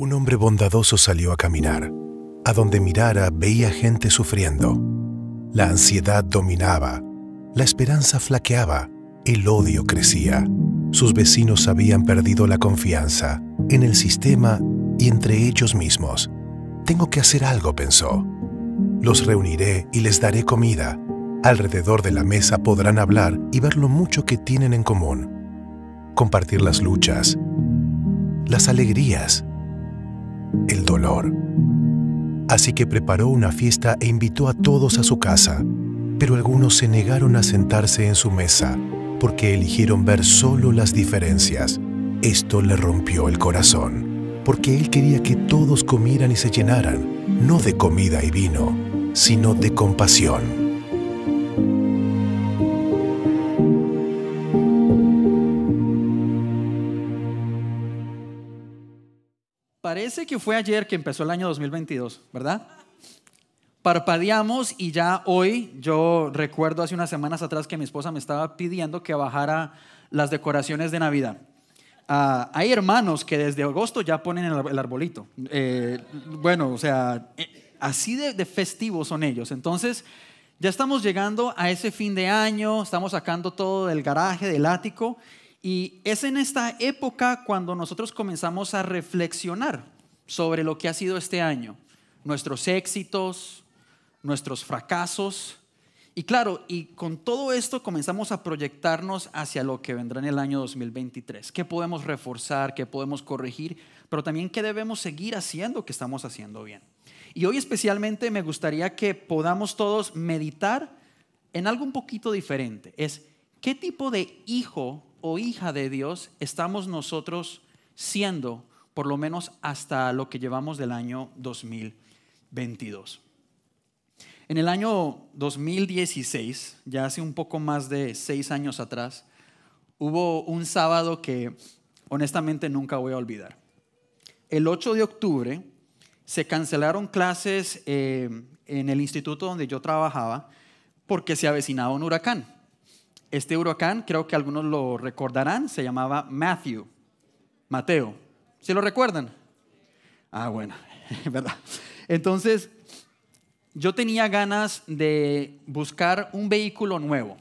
Un hombre bondadoso salió a caminar. A donde mirara veía gente sufriendo. La ansiedad dominaba, la esperanza flaqueaba, el odio crecía. Sus vecinos habían perdido la confianza en el sistema y entre ellos mismos. Tengo que hacer algo, pensó. Los reuniré y les daré comida. Alrededor de la mesa podrán hablar y ver lo mucho que tienen en común. Compartir las luchas, las alegrías, el dolor. Así que preparó una fiesta e invitó a todos a su casa, pero algunos se negaron a sentarse en su mesa porque eligieron ver solo las diferencias. Esto le rompió el corazón, porque él quería que todos comieran y se llenaran, no de comida y vino, sino de compasión. Parece que fue ayer que empezó el año 2022, ¿verdad? Parpadeamos y ya hoy, yo recuerdo hace unas semanas atrás que mi esposa me estaba pidiendo que bajara las decoraciones de Navidad. Ah, hay hermanos que desde agosto ya ponen el, arbolito. Eh, bueno, o sea, eh, así de, de festivos son ellos. Entonces, ya estamos llegando a ese fin de año, estamos sacando todo del garaje, del ático, y es en esta época cuando nosotros comenzamos a reflexionar sobre lo que ha sido este año, nuestros éxitos, nuestros fracasos. Y claro, y con todo esto comenzamos a proyectarnos hacia lo que vendrá en el año 2023. ¿Qué podemos reforzar? ¿Qué podemos corregir? Pero también qué debemos seguir haciendo que estamos haciendo bien. Y hoy especialmente me gustaría que podamos todos meditar en algo un poquito diferente. Es qué tipo de hijo o hija de Dios estamos nosotros siendo, por lo menos hasta lo que llevamos del año 2022. En el año 2016, ya hace un poco más de seis años atrás, hubo un sábado que honestamente nunca voy a olvidar. El 8 de octubre se cancelaron clases eh, en el instituto donde yo trabajaba porque se avecinaba un huracán. Este huracán, creo que algunos lo recordarán, se llamaba Matthew, Mateo. ¿Sí lo recuerdan? Ah, bueno, ¿verdad? Entonces, yo tenía ganas de buscar un vehículo nuevo.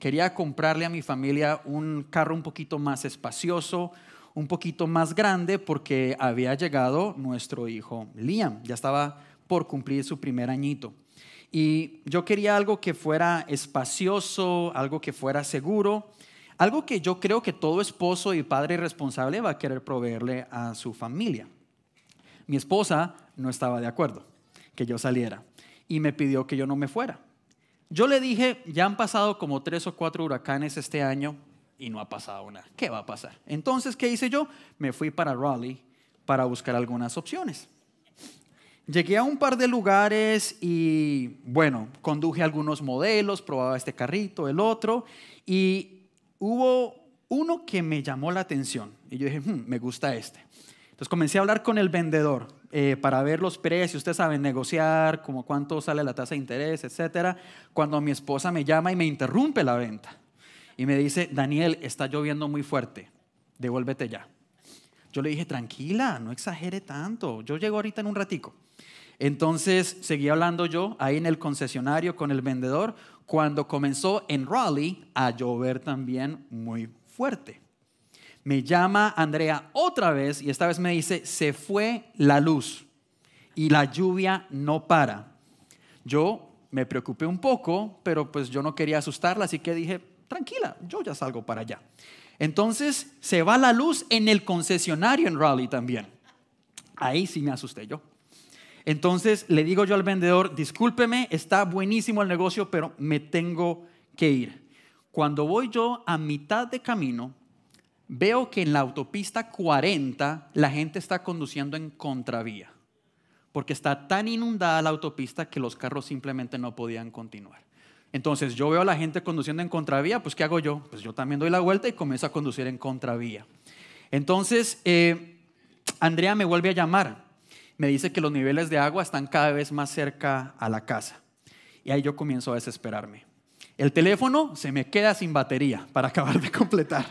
Quería comprarle a mi familia un carro un poquito más espacioso, un poquito más grande, porque había llegado nuestro hijo Liam, ya estaba por cumplir su primer añito. Y yo quería algo que fuera espacioso, algo que fuera seguro, algo que yo creo que todo esposo y padre responsable va a querer proveerle a su familia. Mi esposa no estaba de acuerdo que yo saliera y me pidió que yo no me fuera. Yo le dije, ya han pasado como tres o cuatro huracanes este año y no ha pasado nada. ¿Qué va a pasar? Entonces, ¿qué hice yo? Me fui para Raleigh para buscar algunas opciones. Llegué a un par de lugares y bueno, conduje algunos modelos, probaba este carrito, el otro, y hubo uno que me llamó la atención. Y yo dije, hmm, me gusta este. Entonces comencé a hablar con el vendedor eh, para ver los precios. Ustedes saben negociar, como cuánto sale la tasa de interés, etcétera. Cuando mi esposa me llama y me interrumpe la venta y me dice, Daniel, está lloviendo muy fuerte, devuélvete ya. Yo le dije, tranquila, no exagere tanto. Yo llego ahorita en un ratico. Entonces seguí hablando yo ahí en el concesionario con el vendedor cuando comenzó en Raleigh a llover también muy fuerte. Me llama Andrea otra vez y esta vez me dice, se fue la luz y la lluvia no para. Yo me preocupé un poco, pero pues yo no quería asustarla, así que dije, tranquila, yo ya salgo para allá. Entonces se va la luz en el concesionario en Raleigh también. Ahí sí me asusté yo. Entonces le digo yo al vendedor, discúlpeme, está buenísimo el negocio, pero me tengo que ir. Cuando voy yo a mitad de camino, veo que en la autopista 40 la gente está conduciendo en contravía, porque está tan inundada la autopista que los carros simplemente no podían continuar. Entonces yo veo a la gente conduciendo en contravía, pues ¿qué hago yo? Pues yo también doy la vuelta y comienzo a conducir en contravía. Entonces, eh, Andrea me vuelve a llamar me dice que los niveles de agua están cada vez más cerca a la casa. Y ahí yo comienzo a desesperarme. El teléfono se me queda sin batería para acabar de completar.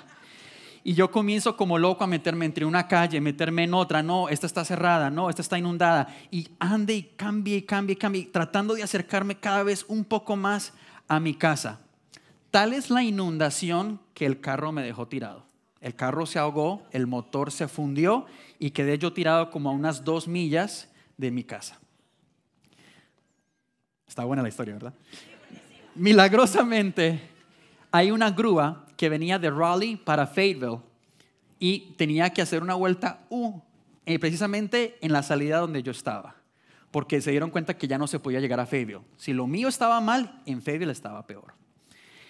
Y yo comienzo como loco a meterme entre una calle, meterme en otra, no, esta está cerrada, no, esta está inundada. Y ande y cambie y cambie y cambie, tratando de acercarme cada vez un poco más a mi casa. Tal es la inundación que el carro me dejó tirado. El carro se ahogó, el motor se fundió y quedé yo tirado como a unas dos millas de mi casa. Está buena la historia, ¿verdad? Milagrosamente, hay una grúa que venía de Raleigh para Fayetteville y tenía que hacer una vuelta U, eh, precisamente en la salida donde yo estaba, porque se dieron cuenta que ya no se podía llegar a Fayetteville. Si lo mío estaba mal, en Fayetteville estaba peor.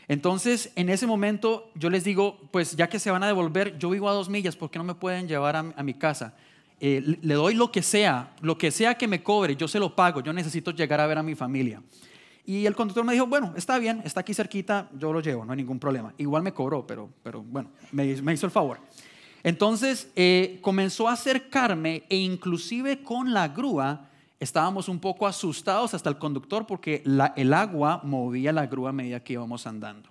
Entonces, en ese momento, yo les digo, pues ya que se van a devolver, yo vivo a dos millas, ¿por qué no me pueden llevar a, mi casa? Eh, le doy lo que sea, lo que sea que me cobre, yo se lo pago, yo necesito llegar a ver a mi familia. Y el conductor me dijo, bueno, está bien, está aquí cerquita, yo lo llevo, no hay ningún problema. Igual me cobró, pero, pero bueno, me, hizo el favor. Entonces eh, comenzó a acercarme e inclusive con la grúa estábamos un poco asustados hasta el conductor porque el agua movía la grúa a medida que íbamos andando.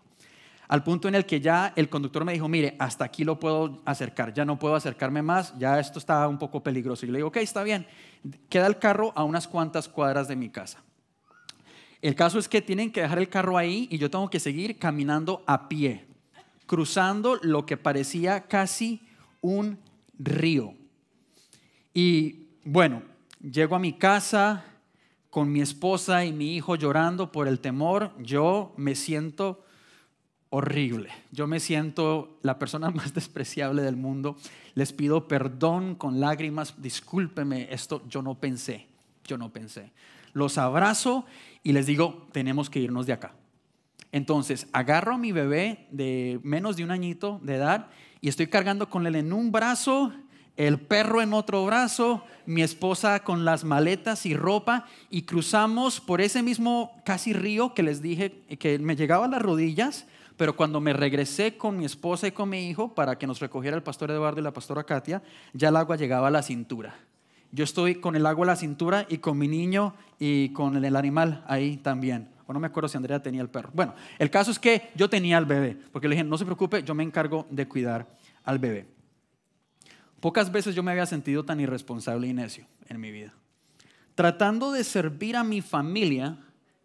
Al punto en el que ya el conductor me dijo, mire, hasta aquí lo puedo acercar, ya no puedo acercarme más, ya esto está un poco peligroso. Y le digo, ok, está bien, queda el carro a unas cuantas cuadras de mi casa. El caso es que tienen que dejar el carro ahí y yo tengo que seguir caminando a pie, cruzando lo que parecía casi un río. Y bueno, llego a mi casa con mi esposa y mi hijo llorando por el temor. Yo me siento horrible. Yo me siento la persona más despreciable del mundo. Les pido perdón con lágrimas. Discúlpeme, esto yo no pensé. Yo no pensé. Los abrazo y les digo, tenemos que irnos de acá. Entonces, agarro a mi bebé de menos de un añito de edad y estoy cargando con él en un brazo, el perro en otro brazo, mi esposa con las maletas y ropa y cruzamos por ese mismo casi río que les dije que me llegaba a las rodillas, pero cuando me regresé con mi esposa y con mi hijo para que nos recogiera el pastor Eduardo y la pastora Katia, ya el agua llegaba a la cintura. Yo estoy con el agua a la cintura y con mi niño y con el animal ahí también. O no me acuerdo si Andrea tenía el perro. Bueno, el caso es que yo tenía al bebé, porque le dije, no se preocupe, yo me encargo de cuidar al bebé. Pocas veces yo me había sentido tan irresponsable y necio en mi vida. Tratando de servir a mi familia,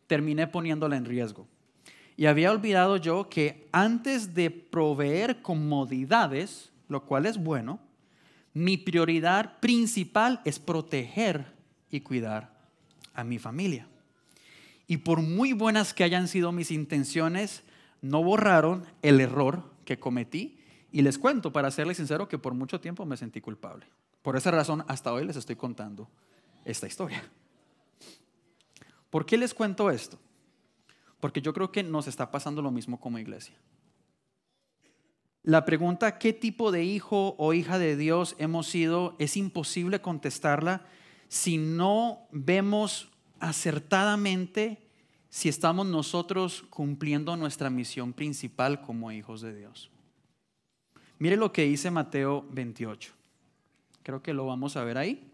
terminé poniéndola en riesgo. Y había olvidado yo que antes de proveer comodidades, lo cual es bueno, mi prioridad principal es proteger y cuidar a mi familia. Y por muy buenas que hayan sido mis intenciones, no borraron el error que cometí. Y les cuento, para serles sincero, que por mucho tiempo me sentí culpable. Por esa razón, hasta hoy les estoy contando esta historia. ¿Por qué les cuento esto? Porque yo creo que nos está pasando lo mismo como iglesia. La pregunta ¿qué tipo de hijo o hija de Dios hemos sido? Es imposible contestarla si no vemos acertadamente si estamos nosotros cumpliendo nuestra misión principal como hijos de Dios. Mire lo que dice Mateo 28. Creo que lo vamos a ver ahí.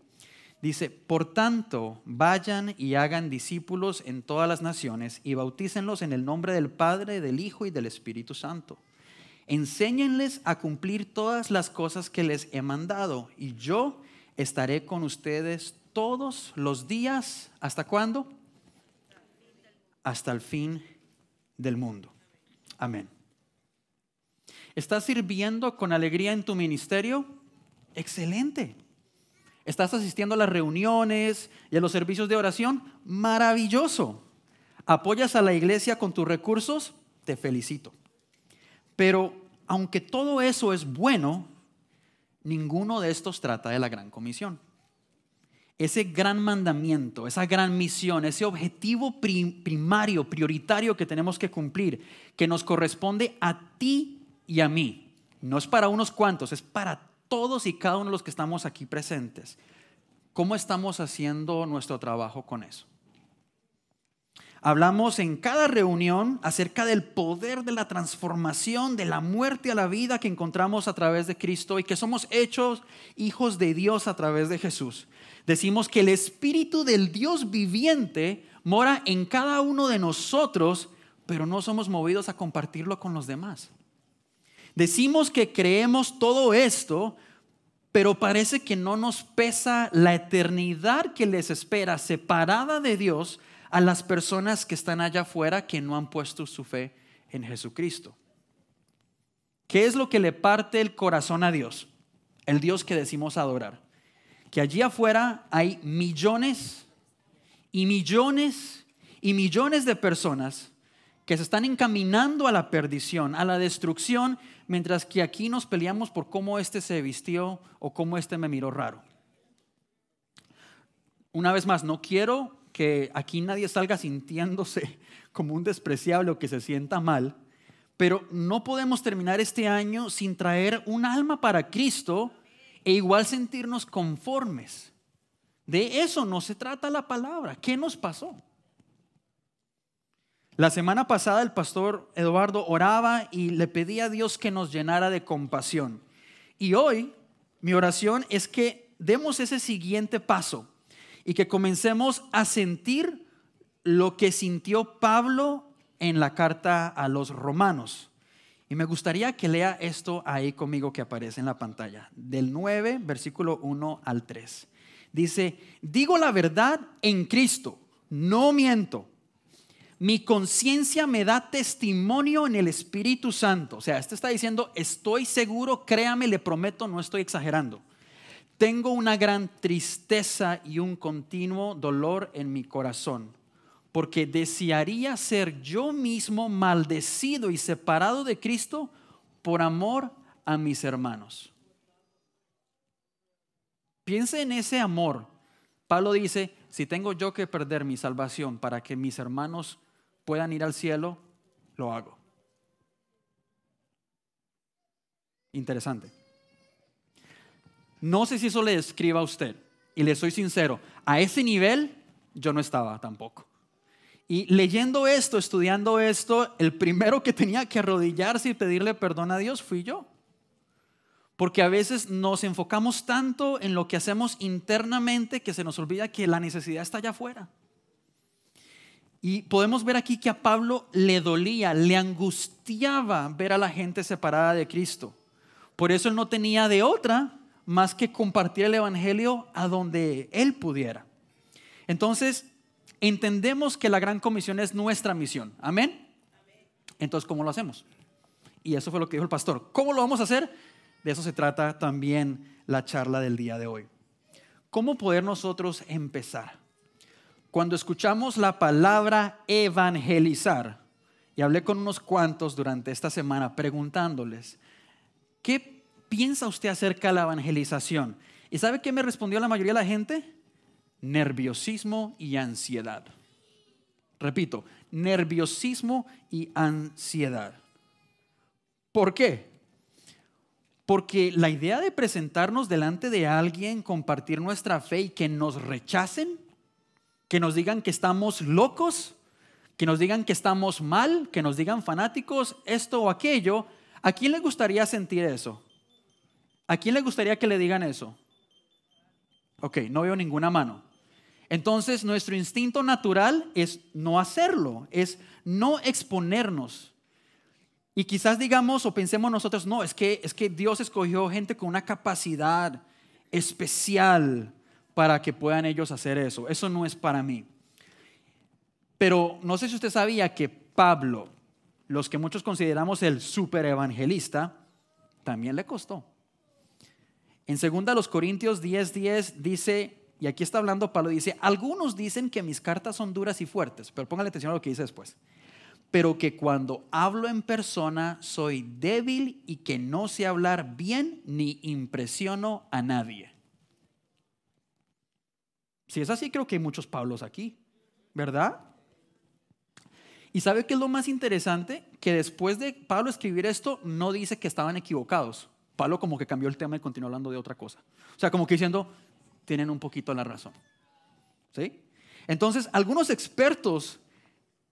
Dice, por tanto, vayan y hagan discípulos en todas las naciones y bautícenlos en el nombre del Padre, del Hijo y del Espíritu Santo enséñenles a cumplir todas las cosas que les he mandado y yo estaré con ustedes todos los días. ¿Hasta cuándo? Hasta el fin del mundo. Amén. ¿Estás sirviendo con alegría en tu ministerio? Excelente. ¿Estás asistiendo a las reuniones y a los servicios de oración? Maravilloso. ¿Apoyas a la iglesia con tus recursos? Te felicito. Pero aunque todo eso es bueno, ninguno de estos trata de la gran comisión. Ese gran mandamiento, esa gran misión, ese objetivo primario, prioritario que tenemos que cumplir, que nos corresponde a ti y a mí. No es para unos cuantos, es para todos y cada uno de los que estamos aquí presentes. ¿Cómo estamos haciendo nuestro trabajo con eso? Hablamos en cada reunión acerca del poder de la transformación, de la muerte a la vida que encontramos a través de Cristo y que somos hechos hijos de Dios a través de Jesús. Decimos que el Espíritu del Dios viviente mora en cada uno de nosotros, pero no somos movidos a compartirlo con los demás. Decimos que creemos todo esto, pero parece que no nos pesa la eternidad que les espera separada de Dios a las personas que están allá afuera que no han puesto su fe en Jesucristo. ¿Qué es lo que le parte el corazón a Dios? El Dios que decimos adorar. Que allí afuera hay millones y millones y millones de personas que se están encaminando a la perdición, a la destrucción, mientras que aquí nos peleamos por cómo este se vistió o cómo este me miró raro. Una vez más, no quiero que aquí nadie salga sintiéndose como un despreciable o que se sienta mal, pero no podemos terminar este año sin traer un alma para Cristo e igual sentirnos conformes. De eso no se trata la palabra. ¿Qué nos pasó? La semana pasada el pastor Eduardo oraba y le pedía a Dios que nos llenara de compasión. Y hoy mi oración es que demos ese siguiente paso y que comencemos a sentir lo que sintió Pablo en la carta a los romanos. Y me gustaría que lea esto ahí conmigo que aparece en la pantalla, del 9, versículo 1 al 3. Dice, digo la verdad en Cristo, no miento mi conciencia me da testimonio en el Espíritu Santo. O sea, este está diciendo, estoy seguro, créame, le prometo, no estoy exagerando. Tengo una gran tristeza y un continuo dolor en mi corazón, porque desearía ser yo mismo maldecido y separado de Cristo por amor a mis hermanos. Piense en ese amor. Pablo dice, si tengo yo que perder mi salvación para que mis hermanos puedan ir al cielo, lo hago. Interesante. No sé si eso le escriba a usted, y le soy sincero, a ese nivel yo no estaba tampoco. Y leyendo esto, estudiando esto, el primero que tenía que arrodillarse y pedirle perdón a Dios fui yo. Porque a veces nos enfocamos tanto en lo que hacemos internamente que se nos olvida que la necesidad está allá afuera. Y podemos ver aquí que a Pablo le dolía, le angustiaba ver a la gente separada de Cristo. Por eso él no tenía de otra más que compartir el Evangelio a donde él pudiera. Entonces, entendemos que la gran comisión es nuestra misión. Amén. Entonces, ¿cómo lo hacemos? Y eso fue lo que dijo el pastor. ¿Cómo lo vamos a hacer? De eso se trata también la charla del día de hoy. ¿Cómo poder nosotros empezar? cuando escuchamos la palabra evangelizar, y hablé con unos cuantos durante esta semana preguntándoles, ¿qué piensa usted acerca de la evangelización? ¿Y sabe qué me respondió la mayoría de la gente? Nerviosismo y ansiedad. Repito, nerviosismo y ansiedad. ¿Por qué? Porque la idea de presentarnos delante de alguien, compartir nuestra fe y que nos rechacen, que nos digan que estamos locos, que nos digan que estamos mal, que nos digan fanáticos, esto o aquello. ¿A quién le gustaría sentir eso? ¿A quién le gustaría que le digan eso? Ok, no veo ninguna mano. Entonces nuestro instinto natural es no hacerlo, es no exponernos. Y quizás digamos o pensemos nosotros, no, es que, es que Dios escogió gente con una capacidad especial para que puedan ellos hacer eso. Eso no es para mí. Pero no sé si usted sabía que Pablo, los que muchos consideramos el super evangelista, también le costó. En 2 Corintios 10:10 10 dice, y aquí está hablando Pablo, dice, algunos dicen que mis cartas son duras y fuertes, pero póngale atención a lo que dice después. Pero que cuando hablo en persona soy débil y que no sé hablar bien ni impresiono a nadie. Si es así, creo que hay muchos Pablos aquí, ¿verdad? ¿Y sabe qué es lo más interesante? Que después de Pablo escribir esto, no dice que estaban equivocados. Pablo como que cambió el tema y continuó hablando de otra cosa. O sea, como que diciendo, tienen un poquito la razón. ¿Sí? Entonces, algunos expertos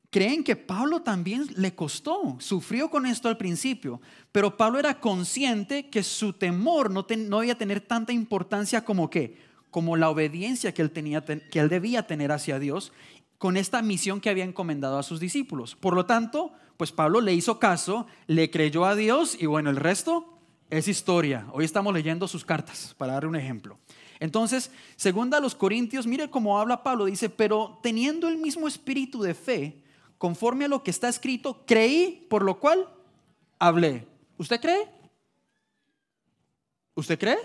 creen que Pablo también le costó, sufrió con esto al principio, pero Pablo era consciente que su temor no, no iba a tener tanta importancia como que, como la obediencia que él, tenía, que él debía tener hacia Dios con esta misión que había encomendado a sus discípulos. Por lo tanto, pues Pablo le hizo caso, le creyó a Dios y bueno, el resto es historia. Hoy estamos leyendo sus cartas, para dar un ejemplo. Entonces, segunda a los Corintios, mire cómo habla Pablo, dice, pero teniendo el mismo espíritu de fe, conforme a lo que está escrito, creí, por lo cual hablé. ¿Usted cree? ¿Usted cree?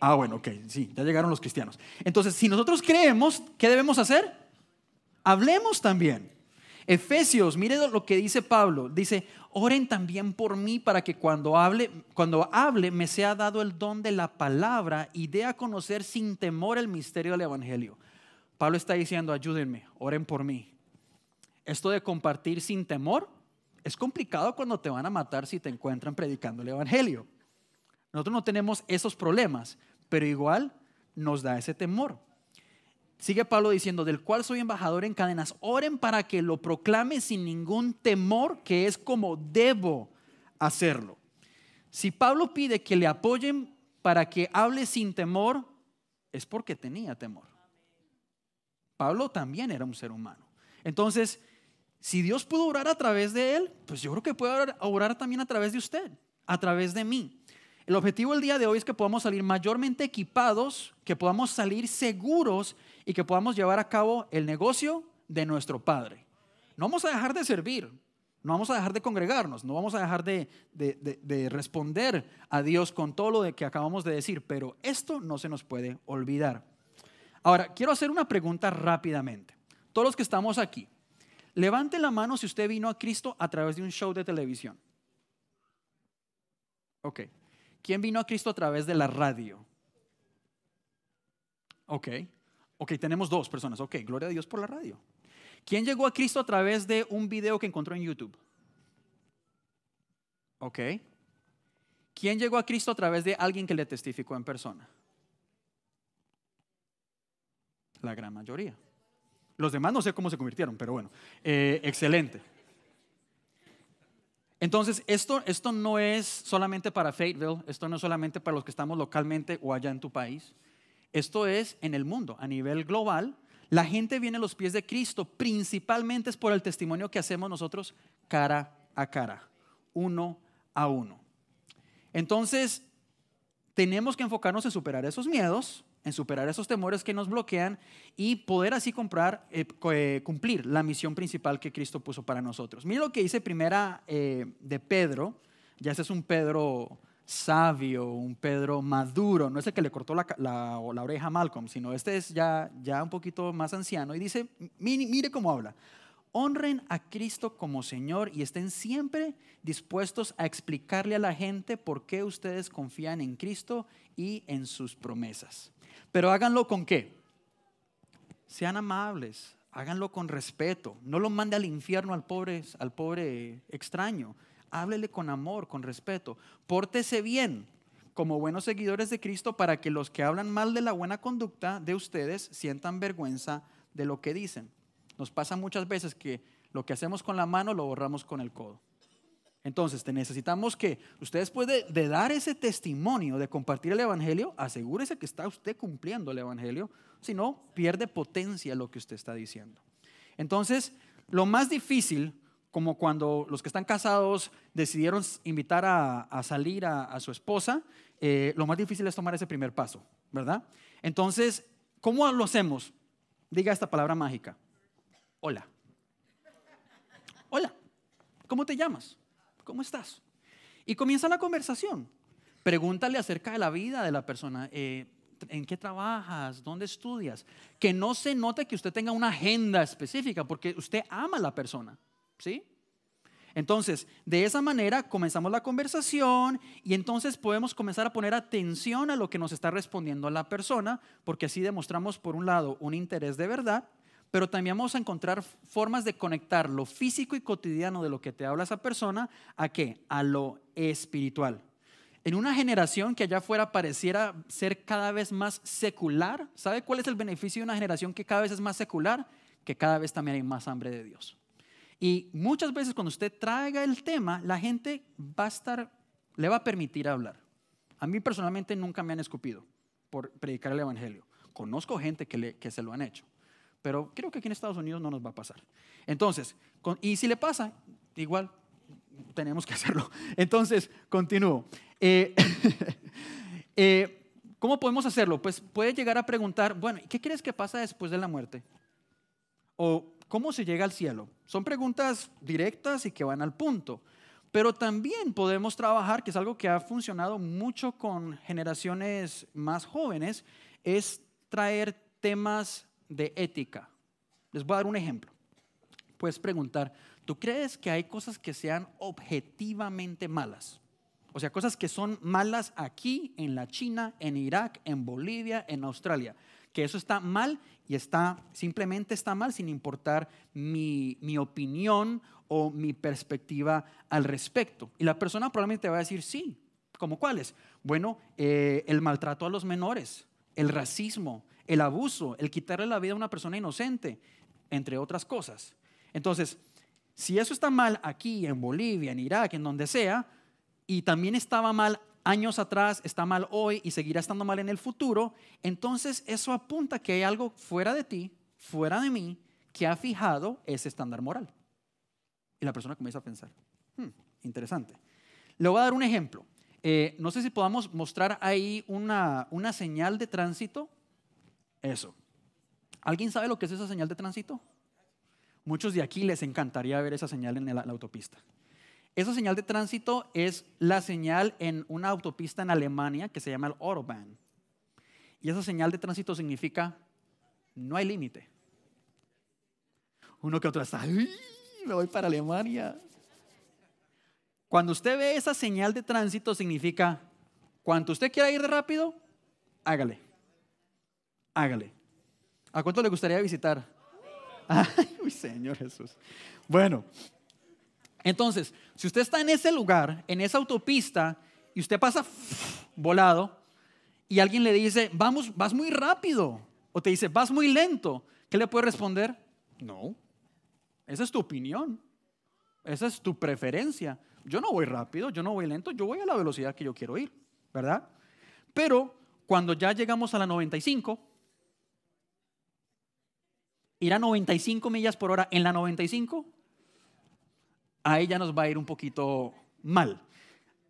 Ah, bueno, ok, sí, ya llegaron los cristianos. Entonces, si nosotros creemos, ¿qué debemos hacer? Hablemos también. Efesios, mire lo que dice Pablo. Dice, oren también por mí para que cuando hable, cuando hable me sea dado el don de la palabra y dé a conocer sin temor el misterio del Evangelio. Pablo está diciendo, ayúdenme, oren por mí. Esto de compartir sin temor es complicado cuando te van a matar si te encuentran predicando el Evangelio. Nosotros no tenemos esos problemas, pero igual nos da ese temor. Sigue Pablo diciendo, del cual soy embajador en cadenas, oren para que lo proclame sin ningún temor, que es como debo hacerlo. Si Pablo pide que le apoyen para que hable sin temor, es porque tenía temor. Pablo también era un ser humano. Entonces, si Dios pudo orar a través de él, pues yo creo que puede orar, también a través de usted, a través de mí. El objetivo del día de hoy es que podamos salir mayormente equipados, que podamos salir seguros y que podamos llevar a cabo el negocio de nuestro Padre. No vamos a dejar de servir, no vamos a dejar de congregarnos, no vamos a dejar de, responder a Dios con todo lo que acabamos de decir, pero esto no se nos puede olvidar. Ahora, quiero hacer una pregunta rápidamente. Todos los que estamos aquí, levante la mano si usted vino a Cristo a través de un show de televisión. Ok. ¿Quién vino a Cristo a través de la radio? Ok. Ok, tenemos dos personas. Ok, gloria a Dios por la radio. ¿Quién llegó a Cristo a través de un video que encontró en YouTube? Ok. ¿Quién llegó a Cristo a través de alguien que le testificó en persona? La gran mayoría. Los demás no sé cómo se convirtieron, pero bueno, eh, excelente. Entonces, esto, esto no es solamente para Fayetteville, esto no es solamente para los que estamos localmente o allá en tu país. Esto es en el mundo, a nivel global. La gente viene a los pies de Cristo, principalmente es por el testimonio que hacemos nosotros cara a cara, uno a uno. Entonces, tenemos que enfocarnos en superar esos miedos, en superar esos temores que nos bloquean y poder así comprar, eh, eh, cumplir la misión principal que Cristo puso para nosotros. Mira lo que dice primera eh, de Pedro, ya ese es un Pedro sabio, un Pedro maduro, no es el que le cortó la, oreja a Malcolm, sino este es ya, un poquito más anciano y dice, mire, cómo habla, honren a Cristo como Señor y estén siempre dispuestos a explicarle a la gente por qué ustedes confían en Cristo y en sus promesas. Pero háganlo con qué? Sean amables, háganlo con respeto. No lo mande al infierno al pobre extraño. Háblele con amor, con respeto. Pórtese bien como buenos seguidores de Cristo para que los que hablan mal de la buena conducta de ustedes sientan vergüenza de lo que dicen. Nos pasa muchas veces que lo que hacemos con la mano lo borramos con el codo. Entonces, te necesitamos que usted después de, dar ese testimonio, de compartir el Evangelio, asegúrese que está usted cumpliendo el Evangelio, si no, pierde potencia lo que usted está diciendo. Entonces, lo más difícil, como cuando los que están casados decidieron invitar a, salir a, su esposa, eh, lo más difícil es tomar ese primer paso, ¿verdad? Entonces, ¿cómo lo hacemos? Diga esta palabra mágica. Hola. Hola. ¿Cómo te llamas? ¿cómo estás? Y comienza la conversación. Pregúntale acerca de la vida de la persona. Eh, ¿En qué trabajas? ¿Dónde estudias? Que no se note que usted tenga una agenda específica, porque usted ama a la persona. ¿Sí? Entonces, de esa manera comenzamos la conversación y entonces podemos comenzar a poner atención a lo que nos está respondiendo la persona, porque así demostramos, por un lado, un interés de verdad pero también vamos a encontrar formas de conectar lo físico y cotidiano de lo que te habla esa persona a qué? A lo espiritual. En una generación que allá afuera pareciera ser cada vez más secular, ¿sabe cuál es el beneficio de una generación que cada vez es más secular? Que cada vez también hay más hambre de Dios. Y muchas veces cuando usted traiga el tema, la gente va a estar, le va a permitir hablar. A mí personalmente nunca me han escupido por predicar el Evangelio. Conozco gente que, que se lo han hecho pero creo que aquí en Estados Unidos no nos va a pasar. Entonces, y si le pasa, igual tenemos que hacerlo. Entonces, continúo. Eh, eh, ¿Cómo podemos hacerlo? Pues puede llegar a preguntar, bueno, ¿qué crees que pasa después de la muerte? ¿O cómo se llega al cielo? Son preguntas directas y que van al punto. Pero también podemos trabajar, que es algo que ha funcionado mucho con generaciones más jóvenes, es traer temas de ética. Les voy a dar un ejemplo. Puedes preguntar, ¿tú crees que hay cosas que sean objetivamente malas? O sea, cosas que son malas aquí, en la China, en Irak, en Bolivia, en Australia. Que eso está mal y está, simplemente está mal sin importar mi, mi opinión o mi perspectiva al respecto. Y la persona probablemente va a decir, sí, ¿como cuáles? Bueno, eh, el maltrato a los menores, el racismo, el abuso, el quitarle la vida a una persona inocente, entre otras cosas. Entonces, si eso está mal aquí, en Bolivia, en Irak, en donde sea, y también estaba mal años atrás, está mal hoy y seguirá estando mal en el futuro, entonces eso apunta que hay algo fuera de ti, fuera de mí, que ha fijado ese estándar moral. Y la persona comienza a pensar, hmm, interesante. Le voy a dar un ejemplo. Eh, no sé si podamos mostrar ahí una, una señal de tránsito. Eso. ¿Alguien sabe lo que es esa señal de tránsito? Muchos de aquí les encantaría ver esa señal en la, autopista. Esa señal de tránsito es la señal en una autopista en Alemania que se llama el Autobahn. Y esa señal de tránsito significa no hay límite. Uno que otro está, me voy para Alemania. Cuando usted ve esa señal de tránsito significa, cuando usted quiera ir de rápido, hágale. Hágale. ¿A cuánto le gustaría visitar? Ay, Señor Jesús. Bueno, entonces, si usted está en ese lugar, en esa autopista, y usted pasa volado, y alguien le dice, vamos, vas muy rápido, o te dice, vas muy lento, ¿qué le puede responder? No, esa es tu opinión, esa es tu preferencia. Yo no voy rápido, yo no voy lento, yo voy a la velocidad que yo quiero ir, ¿verdad? Pero cuando ya llegamos a la 95, ir a 95 millas por hora en la 95, ahí ya nos va a ir un poquito mal.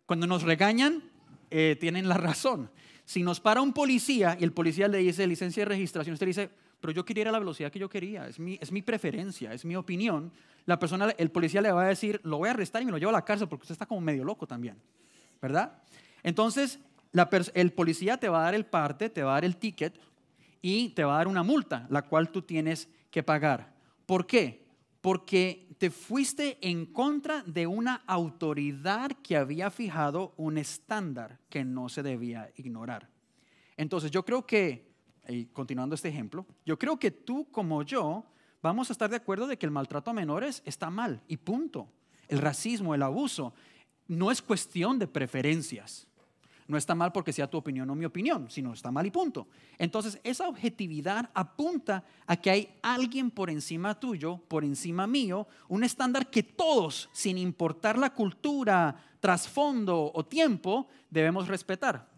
Cuando nos regañan, eh, tienen la razón. Si nos para un policía y el policía le dice licencia de registración, usted dice, pero yo quería ir a la velocidad que yo quería, es mi, es mi preferencia, es mi opinión. La persona, el policía le va a decir, lo voy a arrestar y me lo llevo a la cárcel porque usted está como medio loco también, ¿verdad? Entonces, el policía te va a dar el parte, te va a dar el ticket y te va a dar una multa, la cual tú tienes que pagar. ¿Por qué? Porque te fuiste en contra de una autoridad que había fijado un estándar que no se debía ignorar. Entonces yo creo que, y continuando este ejemplo, yo creo que tú como yo vamos a estar de acuerdo de que el maltrato a menores está mal y punto. El racismo, el abuso, no es cuestión de preferencias. No está mal porque sea tu opinión o mi opinión, sino está mal y punto. Entonces, esa objetividad apunta a que hay alguien por encima tuyo, por encima mío, un estándar que todos, sin importar la cultura, trasfondo o tiempo, debemos respetar.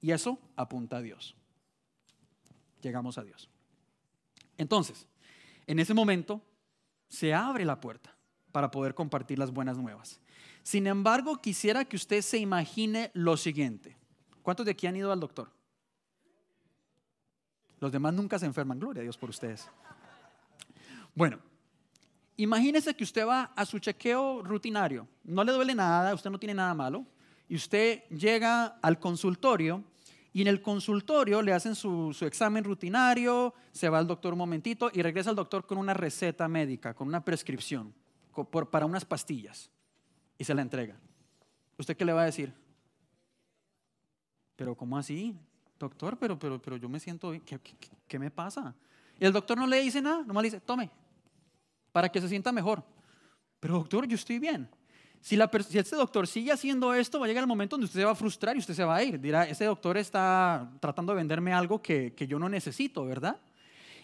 Y eso apunta a Dios. Llegamos a Dios. Entonces, en ese momento se abre la puerta para poder compartir las buenas nuevas. Sin embargo, quisiera que usted se imagine lo siguiente. ¿Cuántos de aquí han ido al doctor? Los demás nunca se enferman, gloria a Dios por ustedes. Bueno, imagínese que usted va a su chequeo rutinario, no le duele nada, usted no tiene nada malo, y usted llega al consultorio y en el consultorio le hacen su, examen rutinario, se va al doctor un momentito y regresa al doctor con una receta médica, con una prescripción para unas pastillas y se la entrega. ¿Usted qué le va a decir? Pero ¿cómo así? Doctor, pero, pero, pero yo me siento bien. ¿Qué, me pasa? Y el doctor no le dice nada, nomás le dice, tome, para que se sienta mejor. Pero doctor, yo estoy bien. Si, la, si este doctor sigue haciendo esto, va a llegar el momento donde usted se va a frustrar y usted se va a ir. Dirá, ese doctor está tratando de venderme algo que, que yo no necesito, ¿verdad?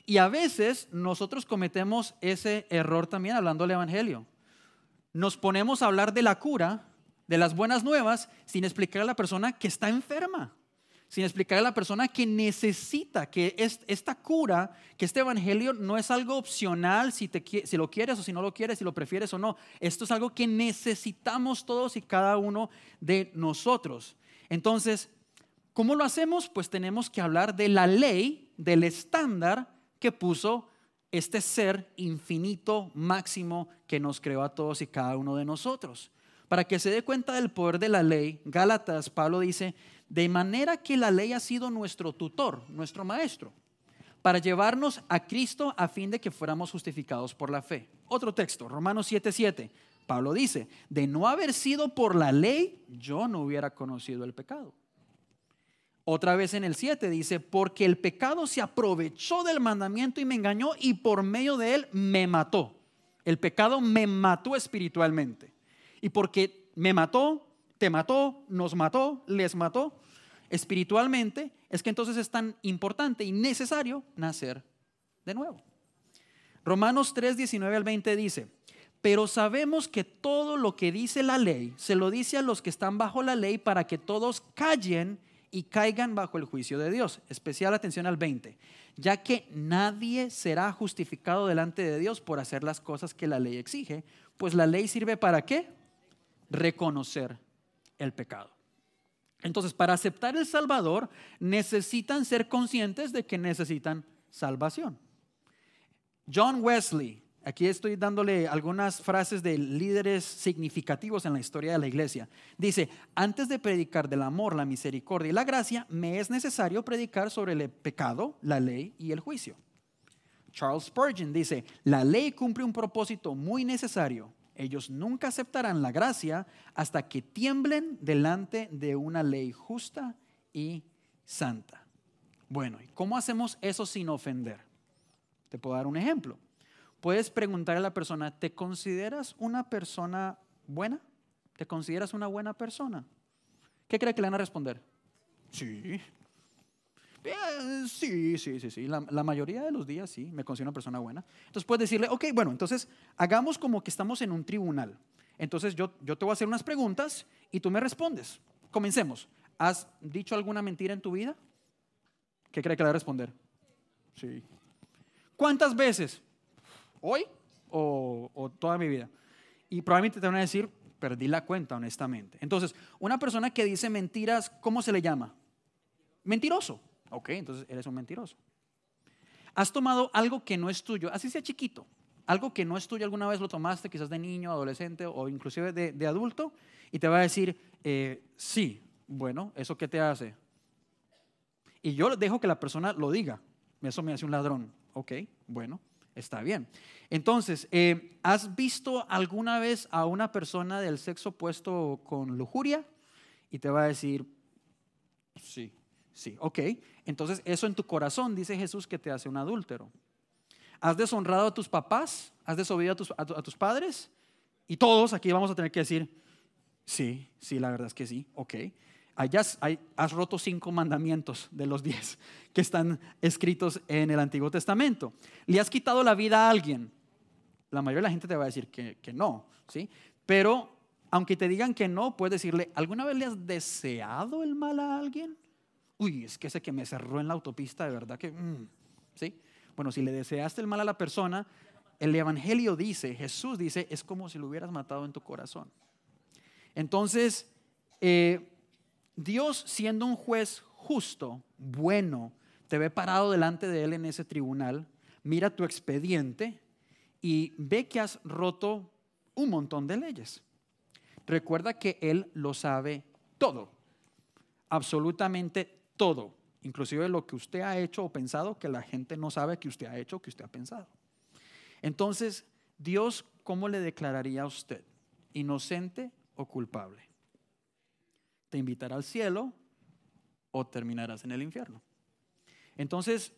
Y a veces nosotros cometemos ese error también hablando del Evangelio nos ponemos a hablar de la cura, de las buenas nuevas, sin explicar a la persona que está enferma. sin explicarle a la persona que necesita, que esta cura, que este evangelio no es algo opcional si, te, si lo quieres o si no lo quieres, si lo prefieres o no. Esto es algo que necesitamos todos y cada uno de nosotros. Entonces, ¿cómo lo hacemos? Pues tenemos que hablar de la ley, del estándar que puso este ser infinito, máximo, que nos creó a todos y cada uno de nosotros. Para que se dé cuenta del poder de la ley, Gálatas, Pablo dice, de manera que la ley ha sido nuestro tutor, nuestro maestro, para llevarnos a Cristo a fin de que fuéramos justificados por la fe. Otro texto, Romanos 7:7. Pablo dice, de no haber sido por la ley, yo no hubiera conocido el pecado. Otra vez en el 7 dice, porque el pecado se aprovechó del mandamiento y me engañó y por medio de él me mató. El pecado me mató espiritualmente. Y porque me mató, te mató, nos mató, les mató espiritualmente, es que entonces es tan importante y necesario nacer de nuevo. Romanos 3, 19 al 20 dice, pero sabemos que todo lo que dice la ley se lo dice a los que están bajo la ley para que todos callen y caigan bajo el juicio de Dios. Especial atención al 20, ya que nadie será justificado delante de Dios por hacer las cosas que la ley exige, pues la ley sirve para qué? Reconocer el pecado. Entonces, para aceptar el Salvador, necesitan ser conscientes de que necesitan salvación. John Wesley, aquí estoy dándole algunas frases de líderes significativos en la historia de la iglesia. Dice, antes de predicar del amor, la misericordia y la gracia, me es necesario predicar sobre el pecado, la ley y el juicio. Charles Spurgeon dice, la ley cumple un propósito muy necesario, ellos nunca aceptarán la gracia hasta que tiemblen delante de una ley justa y santa. Bueno, ¿y cómo hacemos eso sin ofender? Te puedo dar un ejemplo. Puedes preguntar a la persona, ¿te consideras una persona buena? ¿Te consideras una buena persona? ¿Qué cree que le van a responder? Sí, sí, sí, sí, sí. La, mayoría de los días sí, me considero una persona buena. Entonces puedes decirle, ok, bueno, entonces hagamos como que estamos en un tribunal. Entonces yo, yo te voy a hacer unas preguntas y tú me respondes. Comencemos. ¿Has dicho alguna mentira en tu vida? ¿Qué cree que le va a responder? Sí. ¿Cuántas veces? ¿Hoy o, toda mi vida? Y probablemente te van a decir, perdí la cuenta, honestamente. Entonces, una persona que dice mentiras, ¿cómo se le llama? Mentiroso. Ok, entonces eres un mentiroso. Has tomado algo que no es tuyo, así sea chiquito, algo que no es tuyo, alguna vez lo tomaste, quizás de niño, adolescente o inclusive de, adulto, y te va a decir, eh, sí, bueno, ¿eso qué te hace? Y yo dejo que la persona lo diga, eso me hace un ladrón, ok, bueno, está bien. Entonces, eh, ¿has visto alguna vez a una persona del sexo opuesto con lujuria? Y te va a decir, sí, Sí, ok. Entonces eso en tu corazón dice Jesús que te hace un adúltero. ¿Has deshonrado a tus papás? ¿Has desobedido a tus, a, tus padres? Y todos aquí vamos a tener que decir, sí, sí, la verdad es que sí, ok. Hayas, has roto cinco mandamientos de los diez que están escritos en el Antiguo Testamento. ¿Le has quitado la vida a alguien? La mayoría de la gente te va a decir que, que no, ¿sí? Pero aunque te digan que no, puedes decirle, ¿alguna vez le has deseado el mal a alguien? uy, es que ese que me cerró en la autopista, de verdad que, mm", ¿sí? Bueno, si le deseaste el mal a la persona, el Evangelio dice, Jesús dice, es como si lo hubieras matado en tu corazón. Entonces, eh, Dios siendo un juez justo, bueno, te ve parado delante de Él en ese tribunal, mira tu expediente y ve que has roto un montón de leyes. Recuerda que Él lo sabe todo, absolutamente todo, inclusive lo que usted ha hecho o pensado que la gente no sabe que usted ha hecho o que usted ha pensado. Entonces, Dios, ¿cómo le declararía a usted? ¿Inocente o culpable? ¿Te invitará al cielo o terminarás en el infierno? Entonces,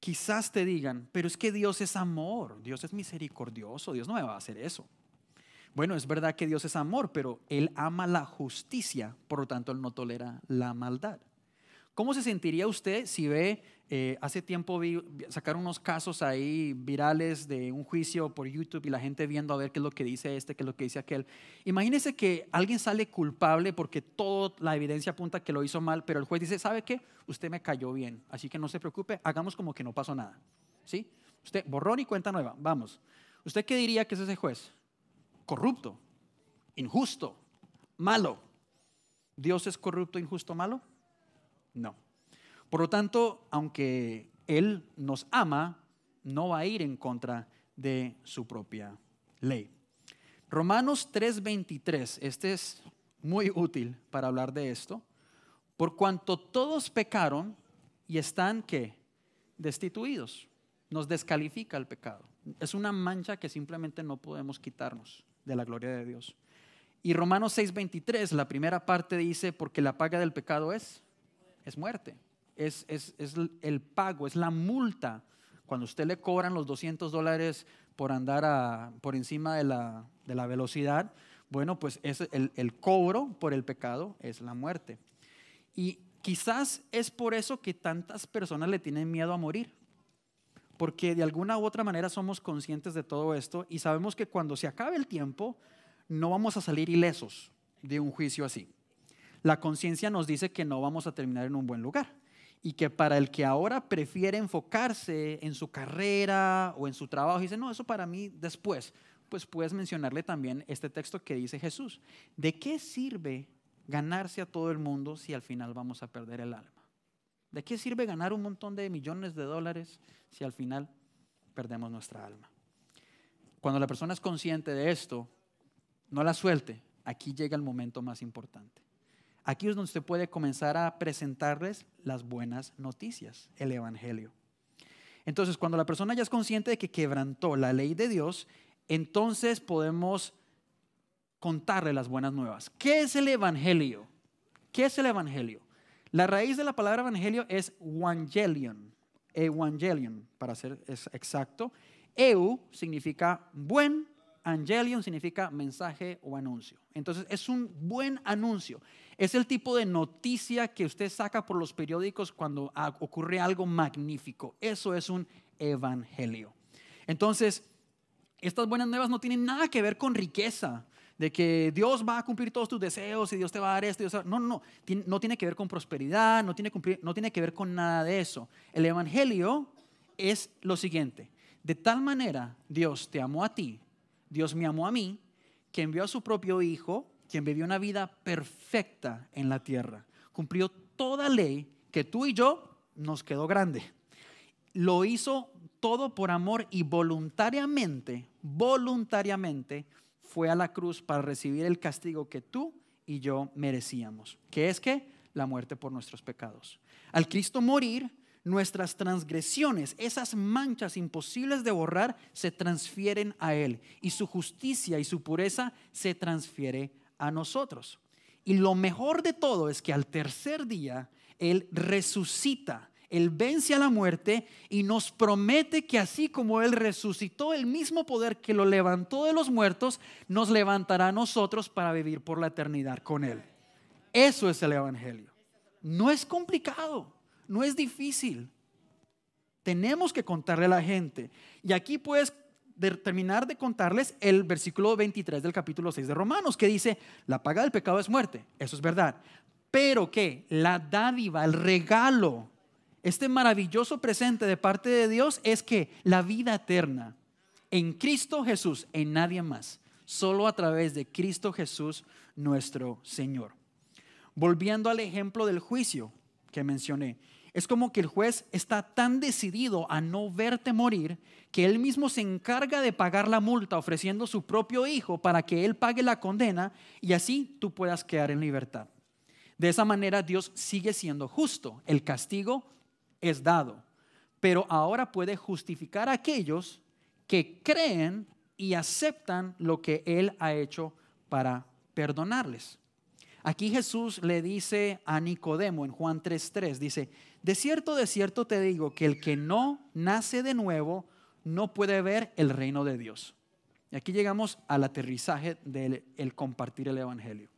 quizás te digan, pero es que Dios es amor, Dios es misericordioso, Dios no me va a hacer eso. Bueno, es verdad que Dios es amor, pero Él ama la justicia, por lo tanto Él no tolera la maldad. ¿Cómo se sentiría usted si ve, eh, hace tiempo vi, sacaron unos casos ahí virales de un juicio por YouTube y la gente viendo a ver qué es lo que dice este, qué es lo que dice aquel? Imagínese que alguien sale culpable porque toda la evidencia apunta que lo hizo mal, pero el juez dice, ¿sabe qué? Usted me cayó bien, así que no se preocupe, hagamos como que no pasó nada. ¿Sí? Usted, borrón y cuenta nueva, vamos. ¿Usted qué diría que es ese juez? Corrupto, injusto, malo. ¿Dios es corrupto, injusto, malo? No. Por lo tanto, aunque Él nos ama, no va a ir en contra de su propia ley. Romanos 3:23, este es muy útil para hablar de esto. Por cuanto todos pecaron y están que destituidos, nos descalifica el pecado. Es una mancha que simplemente no podemos quitarnos de la gloria de Dios. Y Romanos 6:23, la primera parte dice, porque la paga del pecado es es muerte. Es, el pago, es la multa. Cuando usted le cobran los 200 dólares por andar por encima de la, velocidad, bueno, pues es el, el cobro por el pecado es la muerte. Y quizás es por eso que tantas personas le tienen miedo a morir. Porque de alguna u otra manera somos conscientes de todo esto y sabemos que cuando se acabe el tiempo no vamos a salir ilesos de un juicio así la conciencia nos dice que no vamos a terminar en un buen lugar y que para el que ahora prefiere enfocarse en su carrera o en su trabajo dice, no, eso para mí después, pues puedes mencionarle también este texto que dice Jesús. ¿De qué sirve ganarse a todo el mundo si al final vamos a perder el alma? ¿De qué sirve ganar un montón de millones de dólares si al final perdemos nuestra alma? Cuando la persona es consciente de esto, no la suelte. Aquí llega el momento más importante. Aquí es donde usted puede comenzar a presentarles las buenas noticias, el Evangelio. Entonces, cuando la persona ya es consciente de que quebrantó la ley de Dios, entonces podemos contarle las buenas nuevas. ¿Qué es el Evangelio? ¿Qué es el Evangelio? La raíz de la palabra Evangelio es Evangelion, Evangelion, para ser exacto. Eu significa buen Angelion significa mensaje o anuncio. Entonces es un buen anuncio. Es el tipo de noticia que usted saca por los periódicos cuando ocurre algo magnífico. Eso es un evangelio. Entonces, estas buenas nuevas no tienen nada que ver con riqueza, de que Dios va a cumplir todos tus deseos y Dios te va a dar esto. No, no, no. No tiene que ver con prosperidad, no tiene, no tiene que ver con nada de eso. El evangelio es lo siguiente. De tal manera Dios te amó a ti Dios me amó a mí, que envió a su propio Hijo, quien vivió una vida perfecta en la tierra. Cumplió toda ley que tú y yo nos quedó grande. Lo hizo todo por amor y voluntariamente, voluntariamente fue a la cruz para recibir el castigo que tú y yo merecíamos, que es que la muerte por nuestros pecados. Al Cristo morir, nuestras transgresiones, esas manchas imposibles de borrar, se transfieren a Él y su justicia y su pureza se transfiere a nosotros. Y lo mejor de todo es que al tercer día Él resucita, Él vence a la muerte y nos promete que así como Él resucitó el mismo poder que lo levantó de los muertos, nos levantará a nosotros para vivir por la eternidad con Él. Eso es el Evangelio. No es complicado no es difícil. Tenemos que contarle a la gente. Y aquí puedes terminar de contarles el versículo 23 del capítulo 6 de Romanos, que dice, la paga del pecado es muerte. Eso es verdad. Pero que la dádiva, el regalo, este maravilloso presente de parte de Dios es que la vida eterna en Cristo Jesús, en nadie más, solo a través de Cristo Jesús nuestro Señor. Volviendo al ejemplo del juicio que mencioné, es como que el juez está tan decidido a no verte morir que él mismo se encarga de pagar la multa ofreciendo su propio hijo para que él pague la condena y así tú puedas quedar en libertad. De esa manera Dios sigue siendo justo. El castigo es dado, pero ahora puede justificar a aquellos que creen y aceptan lo que Él ha hecho para perdonarles. Aquí Jesús le dice a Nicodemo en Juan 3:3, dice, de cierto, de cierto te digo que el que no nace de nuevo no puede ver el reino de Dios. Y aquí llegamos al aterrizaje del compartir el Evangelio.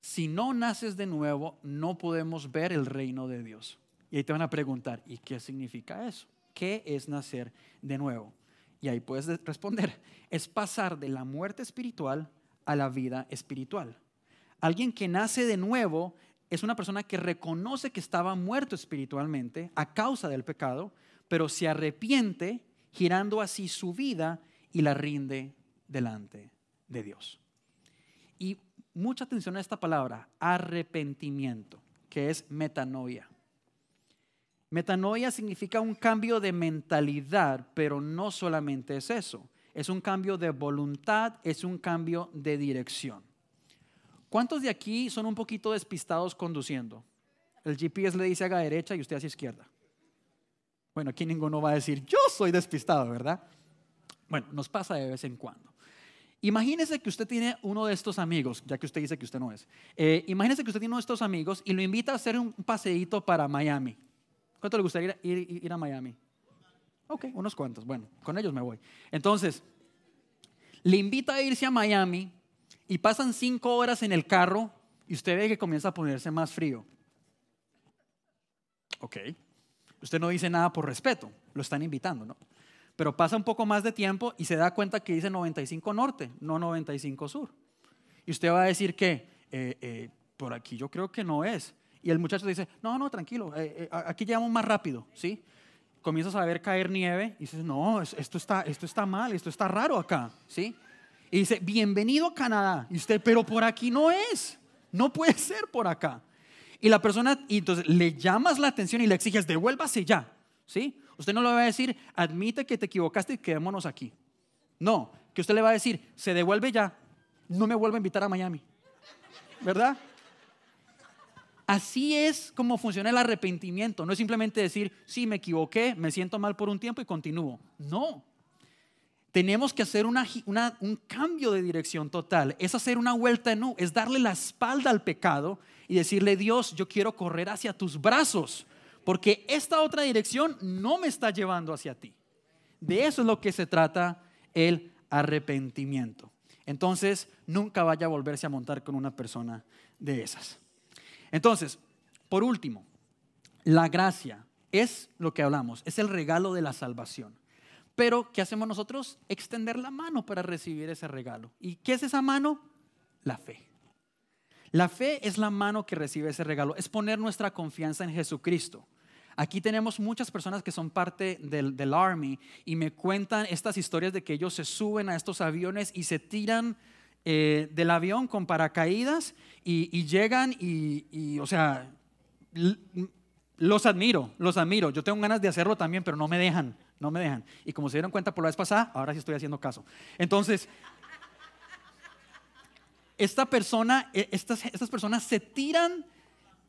si no naces de nuevo, no podemos ver el reino de Dios. Y ahí te van a preguntar, ¿y qué significa eso? ¿Qué es nacer de nuevo? Y ahí puedes responder, es pasar de la muerte espiritual a la vida espiritual. Alguien que nace de nuevo es una persona que reconoce que estaba muerto espiritualmente a causa del pecado, pero se arrepiente girando así su vida y la rinde delante de Dios. Y mucha atención a esta palabra, arrepentimiento, que es metanoia. Metanoia significa un cambio de mentalidad, pero no solamente es eso. Es un cambio de voluntad, es un cambio de dirección. ¿Cuántos de aquí son un poquito despistados conduciendo? El GPS le dice haga derecha y usted hacia izquierda. Bueno, aquí ninguno va a decir, yo soy despistado, ¿verdad? Bueno, nos pasa de vez en cuando. Imagínese que usted tiene uno de estos amigos, ya que usted dice que usted no es. Eh, imagínese que usted tiene uno de estos amigos y lo invita a hacer un paseíto para Miami. ¿Cuánto le gustaría ir, a Miami? Ok, unos cuantos. Bueno, con ellos me voy. Entonces, le invita a irse a Miami y pasan cinco horas en el carro y usted ve que comienza a ponerse más frío. Ok. Usted no dice nada por respeto, lo están invitando, ¿no? Pero pasa un poco más de tiempo y se da cuenta que dice 95 norte, no 95 sur. Y usted va a decir que eh, eh, por aquí yo creo que no es. Y el muchacho dice, no, no, tranquilo, eh, aquí llegamos más rápido, ¿sí? Comienzas a ver caer nieve y dices, no, esto está, esto está mal, esto está raro acá, ¿sí? Y dice, bienvenido a Canadá. Y usted, pero por aquí no es, no puede ser por acá. Y la persona, y entonces le llamas la atención y le exiges, devuélvase ya, ¿sí? Usted no le va a decir, admite que te equivocaste y quedémonos aquí. No, que usted le va a decir, se devuelve ya, no me vuelva a invitar a Miami. ¿Verdad? Así es como funciona el arrepentimiento. No es simplemente decir, sí, me equivoqué, me siento mal por un tiempo y continúo. No. Tenemos que hacer un cambio de dirección total. Es hacer una vuelta en U, es darle la espalda al pecado y decirle, Dios, yo quiero correr hacia tus brazos porque esta otra dirección no me está llevando hacia ti. De eso es lo que se trata el arrepentimiento. Entonces, nunca vaya a volverse a montar con una persona de esas. Entonces, por último, la gracia es lo que hablamos, es el regalo de la salvación. Pero, ¿qué hacemos nosotros? Extender la mano para recibir ese regalo. ¿Y qué es esa mano? La fe. La fe es la mano que recibe ese regalo, es poner nuestra confianza en Jesucristo. Aquí tenemos muchas personas que son parte del, Army y me cuentan estas historias de que ellos se suben a estos aviones y se tiran eh, del avión con paracaídas y, llegan y, o sea, los admiro, los admiro. Yo tengo ganas de hacerlo también, pero no me dejan, no me dejan. Y como se dieron cuenta por la vez pasada, ahora sí estoy haciendo caso. Entonces, esta persona, e, estas, estas personas se tiran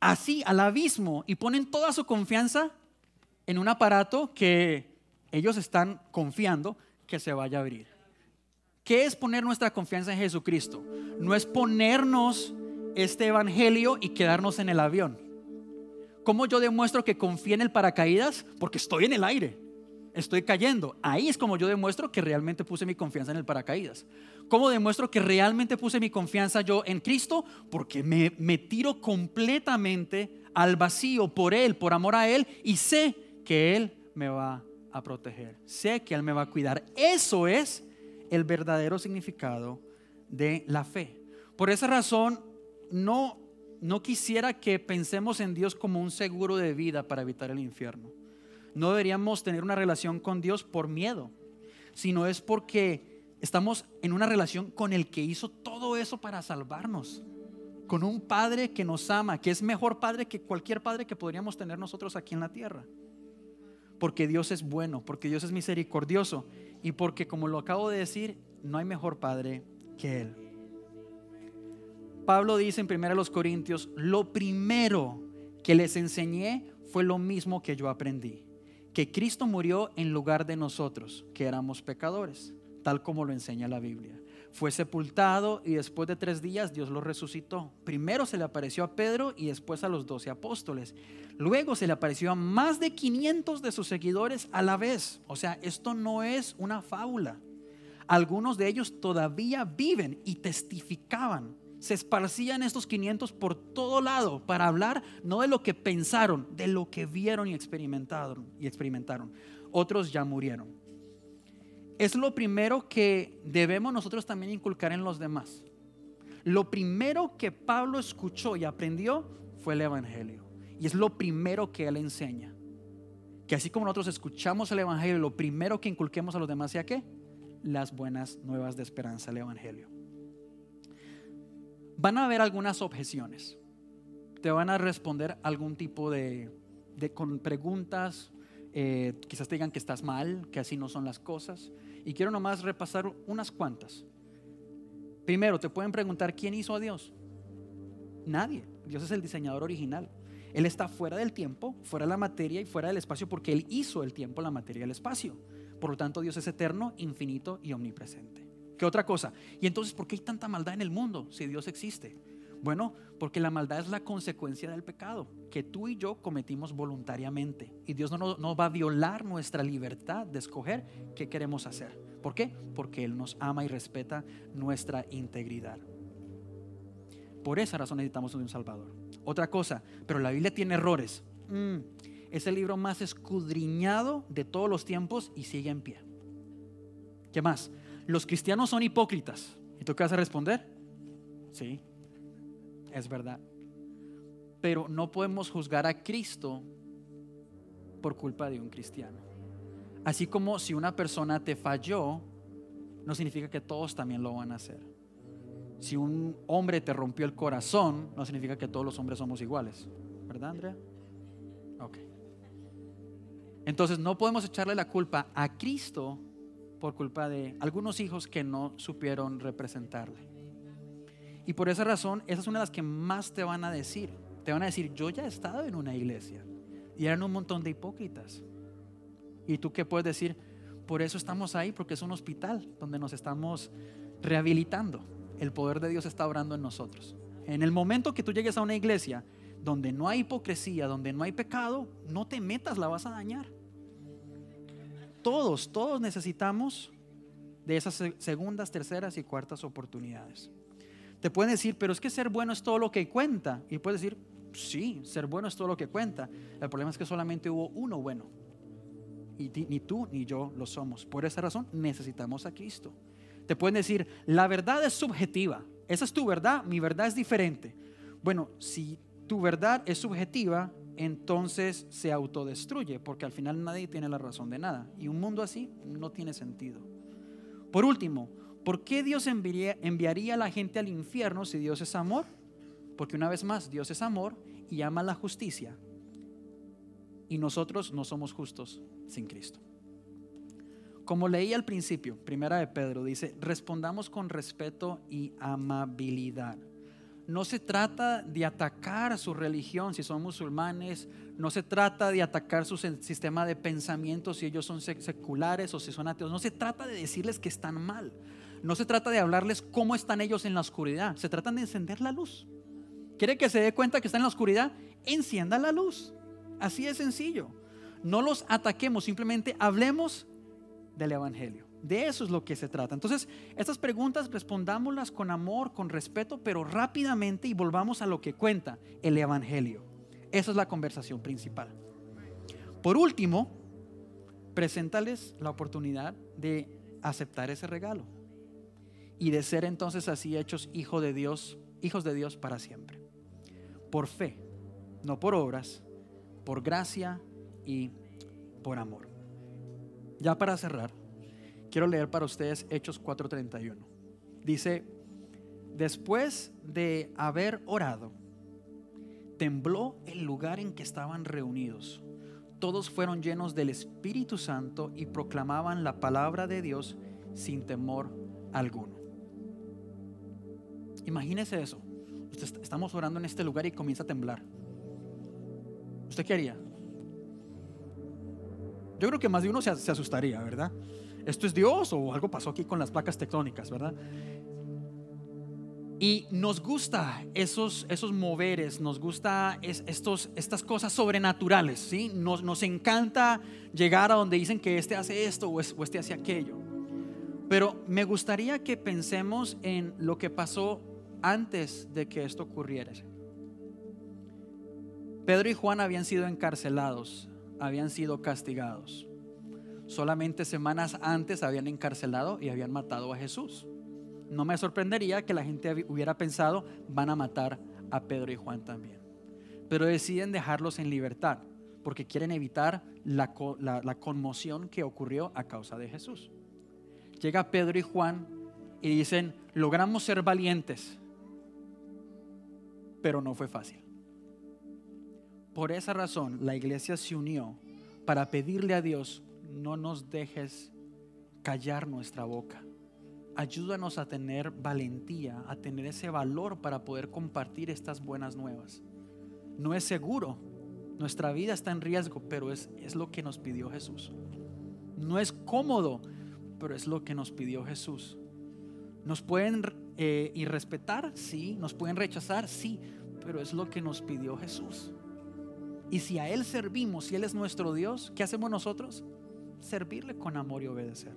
así al abismo y ponen toda su confianza en un aparato que ellos están confiando que se vaya a abrir. ¿Qué es poner nuestra confianza en Jesucristo? No es ponernos este evangelio y quedarnos en el avión. ¿Cómo yo demuestro que confío en el paracaídas? Porque estoy en el aire estoy cayendo. Ahí es como yo demuestro que realmente puse mi confianza en el paracaídas. ¿Cómo demuestro que realmente puse mi confianza yo en Cristo? Porque me, me tiro completamente al vacío por Él, por amor a Él, y sé que Él me va a proteger. Sé que Él me va a cuidar. Eso es el verdadero significado de la fe. Por esa razón, no, no quisiera que pensemos en Dios como un seguro de vida para evitar el infierno no deberíamos tener una relación con Dios por miedo, sino es porque estamos en una relación con el que hizo todo eso para salvarnos, con un Padre que nos ama, que es mejor Padre que cualquier Padre que podríamos tener nosotros aquí en la tierra. Porque Dios es bueno, porque Dios es misericordioso y porque, como lo acabo de decir, no hay mejor Padre que Él. Pablo dice en 1 Corintios, lo primero que les enseñé fue lo mismo que yo aprendí que Cristo murió en lugar de nosotros, que éramos pecadores, tal como lo enseña la Biblia. Fue sepultado y después de tres días Dios lo resucitó. Primero se le apareció a Pedro y después a los doce apóstoles. Luego se le apareció a más de 500 de sus seguidores a la vez. O sea, esto no es una fábula. Algunos de ellos todavía viven y testificaban se esparcían estos 500 por todo lado para hablar no de lo que pensaron, de lo que vieron y experimentaron y experimentaron. Otros ya murieron. Es lo primero que debemos nosotros también inculcar en los demás. Lo primero que Pablo escuchó y aprendió fue el evangelio. Y es lo primero que él enseña. Que así como nosotros escuchamos el evangelio, lo primero que inculquemos a los demás sea qué? Las buenas nuevas de esperanza, el evangelio van a haber algunas objeciones. Te van a responder algún tipo de, con preguntas. Eh, quizás te digan que estás mal, que así no son las cosas. Y quiero nomás repasar unas cuantas. Primero, te pueden preguntar quién hizo a Dios. Nadie. Dios es el diseñador original. Él está fuera del tiempo, fuera de la materia y fuera del espacio porque Él hizo el tiempo, la materia y el espacio. Por lo tanto, Dios es eterno, infinito y omnipresente. ¿Qué otra cosa? Y entonces, ¿por qué hay tanta maldad en el mundo si Dios existe? Bueno, porque la maldad es la consecuencia del pecado que tú y yo cometimos voluntariamente. Y Dios no, va a violar nuestra libertad de escoger qué queremos hacer. ¿Por qué? Porque Él nos ama y respeta nuestra integridad. Por esa razón necesitamos un Salvador. Otra cosa, pero la Biblia tiene errores. Mm, es el libro más escudriñado de todos los tiempos y sigue en pie. ¿Qué más? los cristianos son hipócritas. ¿Y tú qué vas a responder? Sí, es verdad. Pero no podemos juzgar a Cristo por culpa de un cristiano. Así como si una persona te falló, no significa que todos también lo van a hacer. Si un hombre te rompió el corazón, no significa que todos los hombres somos iguales. ¿Verdad, Andrea? Ok. Entonces no podemos echarle la culpa a Cristo por culpa de algunos hijos que no supieron representarle. Y por esa razón, esa es una de las que más te van a decir. Te van a decir, yo ya he estado en una iglesia y eran un montón de hipócritas. ¿Y tú qué puedes decir? Por eso estamos ahí, porque es un hospital donde nos estamos rehabilitando. El poder de Dios está obrando en nosotros. En el momento que tú llegues a una iglesia donde no hay hipocresía, donde no hay pecado, no te metas, la vas a dañar. Todos, todos necesitamos de esas segundas, terceras y cuartas oportunidades. Te pueden decir, pero es que ser bueno es todo lo que cuenta. Y puedes decir, sí, ser bueno es todo lo que cuenta. El problema es que solamente hubo uno bueno. Y ni tú ni yo lo somos. Por esa razón necesitamos a Cristo. Te pueden decir, la verdad es subjetiva. Esa es tu verdad, mi verdad es diferente. Bueno, si tu verdad es subjetiva, entonces se autodestruye, porque al final nadie tiene la razón de nada. Y un mundo así no tiene sentido. Por último, ¿por qué Dios enviaría, a la gente al infierno si Dios es amor? Porque una vez más, Dios es amor y ama la justicia. Y nosotros no somos justos sin Cristo. Como leí al principio, primera de Pedro, dice, respondamos con respeto y amabilidad no se trata de atacar su religión si son musulmanes, no se trata de atacar su sistema de pensamiento si ellos son seculares o si son ateos, no se trata de decirles que están mal, no se trata de hablarles cómo están ellos en la oscuridad, se trata de encender la luz. ¿Quiere que se dé cuenta que está en la oscuridad? Encienda la luz. Así de sencillo. No los ataquemos, simplemente hablemos del Evangelio. De eso es lo que se trata. Entonces, estas preguntas respondámoslas con amor, con respeto, pero rápidamente y volvamos a lo que cuenta el Evangelio. Esa es la conversación principal. Por último, preséntales la oportunidad de aceptar ese regalo y de ser entonces así hechos hijos de Dios, hijos de Dios para siempre. Por fe, no por obras, por gracia y por amor. Ya para cerrar, Quiero leer para ustedes Hechos 4:31. Dice, después de haber orado, tembló el lugar en que estaban reunidos. Todos fueron llenos del Espíritu Santo y proclamaban la palabra de Dios sin temor alguno. Imagínese eso. estamos orando en este lugar y comienza a temblar. ¿Usted qué haría? Yo creo que más de uno se asustaría, ¿verdad? esto es Dios o algo pasó aquí con las placas tectónicas, ¿verdad? Y nos gusta esos, esos moveres, nos gusta estos, estas cosas sobrenaturales, ¿sí? Nos, nos, encanta llegar a donde dicen que este hace esto o, este hace aquello. Pero me gustaría que pensemos en lo que pasó antes de que esto ocurriera. Pedro y Juan habían sido encarcelados, habían sido castigados. Solamente semanas antes habían encarcelado y habían matado a Jesús. No me sorprendería que la gente hubiera pensado, van a matar a Pedro y Juan también. Pero deciden dejarlos en libertad porque quieren evitar la, conmoción que ocurrió a causa de Jesús. Llega Pedro y Juan y dicen, logramos ser valientes, pero no fue fácil. Por esa razón la iglesia se unió para pedirle a Dios, no nos dejes callar nuestra boca. Ayúdanos a tener valentía, a tener ese valor para poder compartir estas buenas nuevas. No es seguro, nuestra vida está en riesgo, pero es, es lo que nos pidió Jesús. No es cómodo, pero es lo que nos pidió Jesús. Nos pueden eh, irrespetar, sí, nos pueden rechazar, sí, pero es lo que nos pidió Jesús. Y si a Él servimos, si Él es nuestro Dios, ¿qué hacemos nosotros? Servirle con amor y obedecer.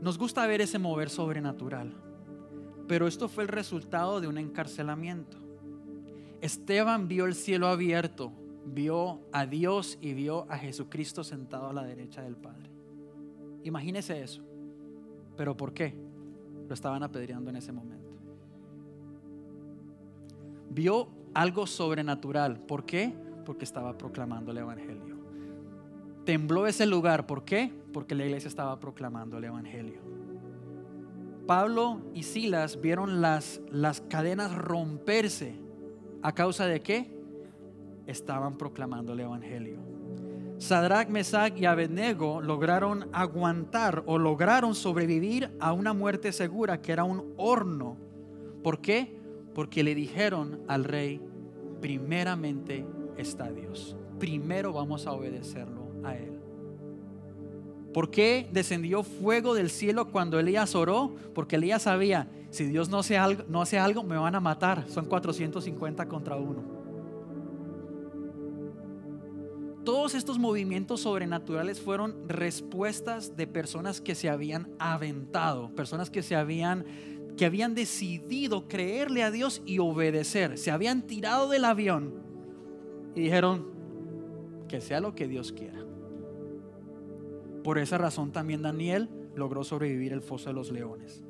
Nos gusta ver ese mover sobrenatural, pero esto fue el resultado de un encarcelamiento. Esteban vio el cielo abierto, vio a Dios y vio a Jesucristo sentado a la derecha del Padre. Imagínese eso. ¿Pero por qué? Lo estaban apedreando en ese momento. Vio algo sobrenatural. ¿Por qué? Porque estaba proclamando el Evangelio. Tembló ese lugar. ¿Por qué? Porque la iglesia estaba proclamando el Evangelio. Pablo y Silas vieron las, las cadenas romperse. ¿A causa de qué? Estaban proclamando el Evangelio. Sadrach, Mesach y Abednego lograron aguantar o lograron sobrevivir a una muerte segura que era un horno. ¿Por qué? Porque le dijeron al rey, primeramente está Dios. Primero vamos a obedecerlo a Él. ¿Por qué descendió fuego del cielo cuando Elías oró? Porque Elías sabía, si Dios no hace algo, no hace algo me van a matar. Son 450 contra uno. Todos estos movimientos sobrenaturales fueron respuestas de personas que se habían aventado, personas que se habían que habían decidido creerle a Dios y obedecer, se habían tirado del avión y dijeron que sea lo que Dios quiera. Por esa razón también Daniel logró sobrevivir el foso de los leones.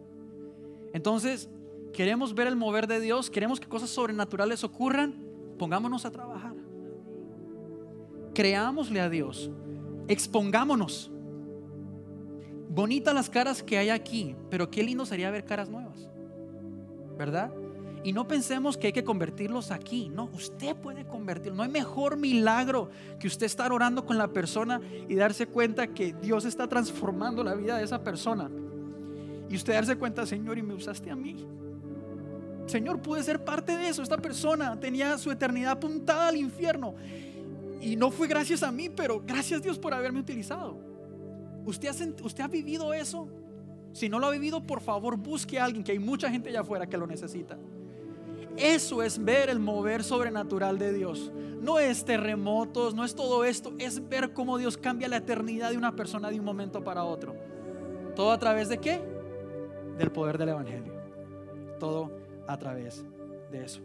Entonces, queremos ver el mover de Dios, queremos que cosas sobrenaturales ocurran, pongámonos a trabajar creámosle a Dios, expongámonos. Bonitas las caras que hay aquí, pero qué lindo sería ver caras nuevas, ¿verdad? Y no pensemos que hay que convertirlos aquí. No, usted puede convertirlo. No hay mejor milagro que usted estar orando con la persona y darse cuenta que Dios está transformando la vida de esa persona. Y usted darse cuenta, Señor, y me usaste a mí. Señor, pude ser parte de eso. Esta persona tenía su eternidad apuntada al infierno y no fue gracias a mí, pero gracias Dios por haberme utilizado. ¿Usted ha, ¿Usted ha vivido eso? Si no lo ha vivido, por favor busque a alguien, que hay mucha gente allá afuera que lo necesita. Eso es ver el mover sobrenatural de Dios. No es terremotos, no es todo esto, es ver cómo Dios cambia la eternidad de una persona de un momento para otro. ¿Todo a través de qué? Del poder del Evangelio. Todo a través de eso.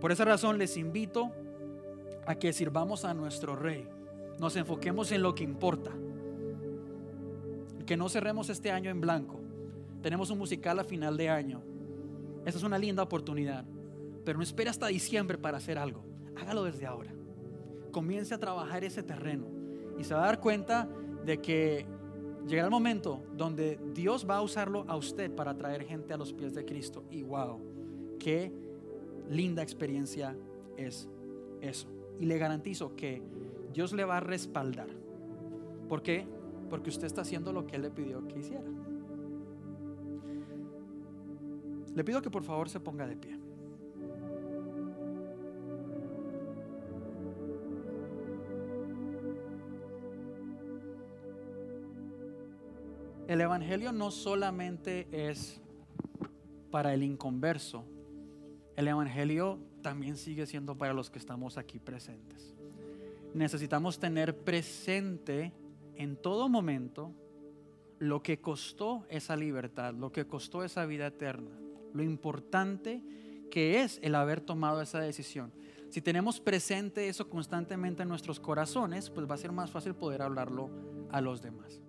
Por esa razón les invito a que sirvamos a nuestro Rey. Nos enfoquemos en lo que importa. Que no cerremos este año en blanco. Tenemos un musical a final de año. Esa es una linda oportunidad. Pero no espere hasta diciembre para hacer algo. Hágalo desde ahora. Comience a trabajar ese terreno. Y se va a dar cuenta de que llegará el momento donde Dios va a usarlo a usted para traer gente a los pies de Cristo. Y wow, qué linda experiencia es eso y le garantizo que Dios le va a respaldar. ¿Por qué? Porque usted está haciendo lo que Él le pidió que hiciera. Le pido que por favor se ponga de pie. El Evangelio no solamente es para el inconverso, el Evangelio también sigue siendo para los que estamos aquí presentes. Necesitamos tener presente en todo momento lo que costó esa libertad, lo que costó esa vida eterna. lo importante que es el haber tomado esa decisión. Si tenemos presente eso constantemente en nuestros corazones, pues va a ser más fácil poder hablarlo a los demás.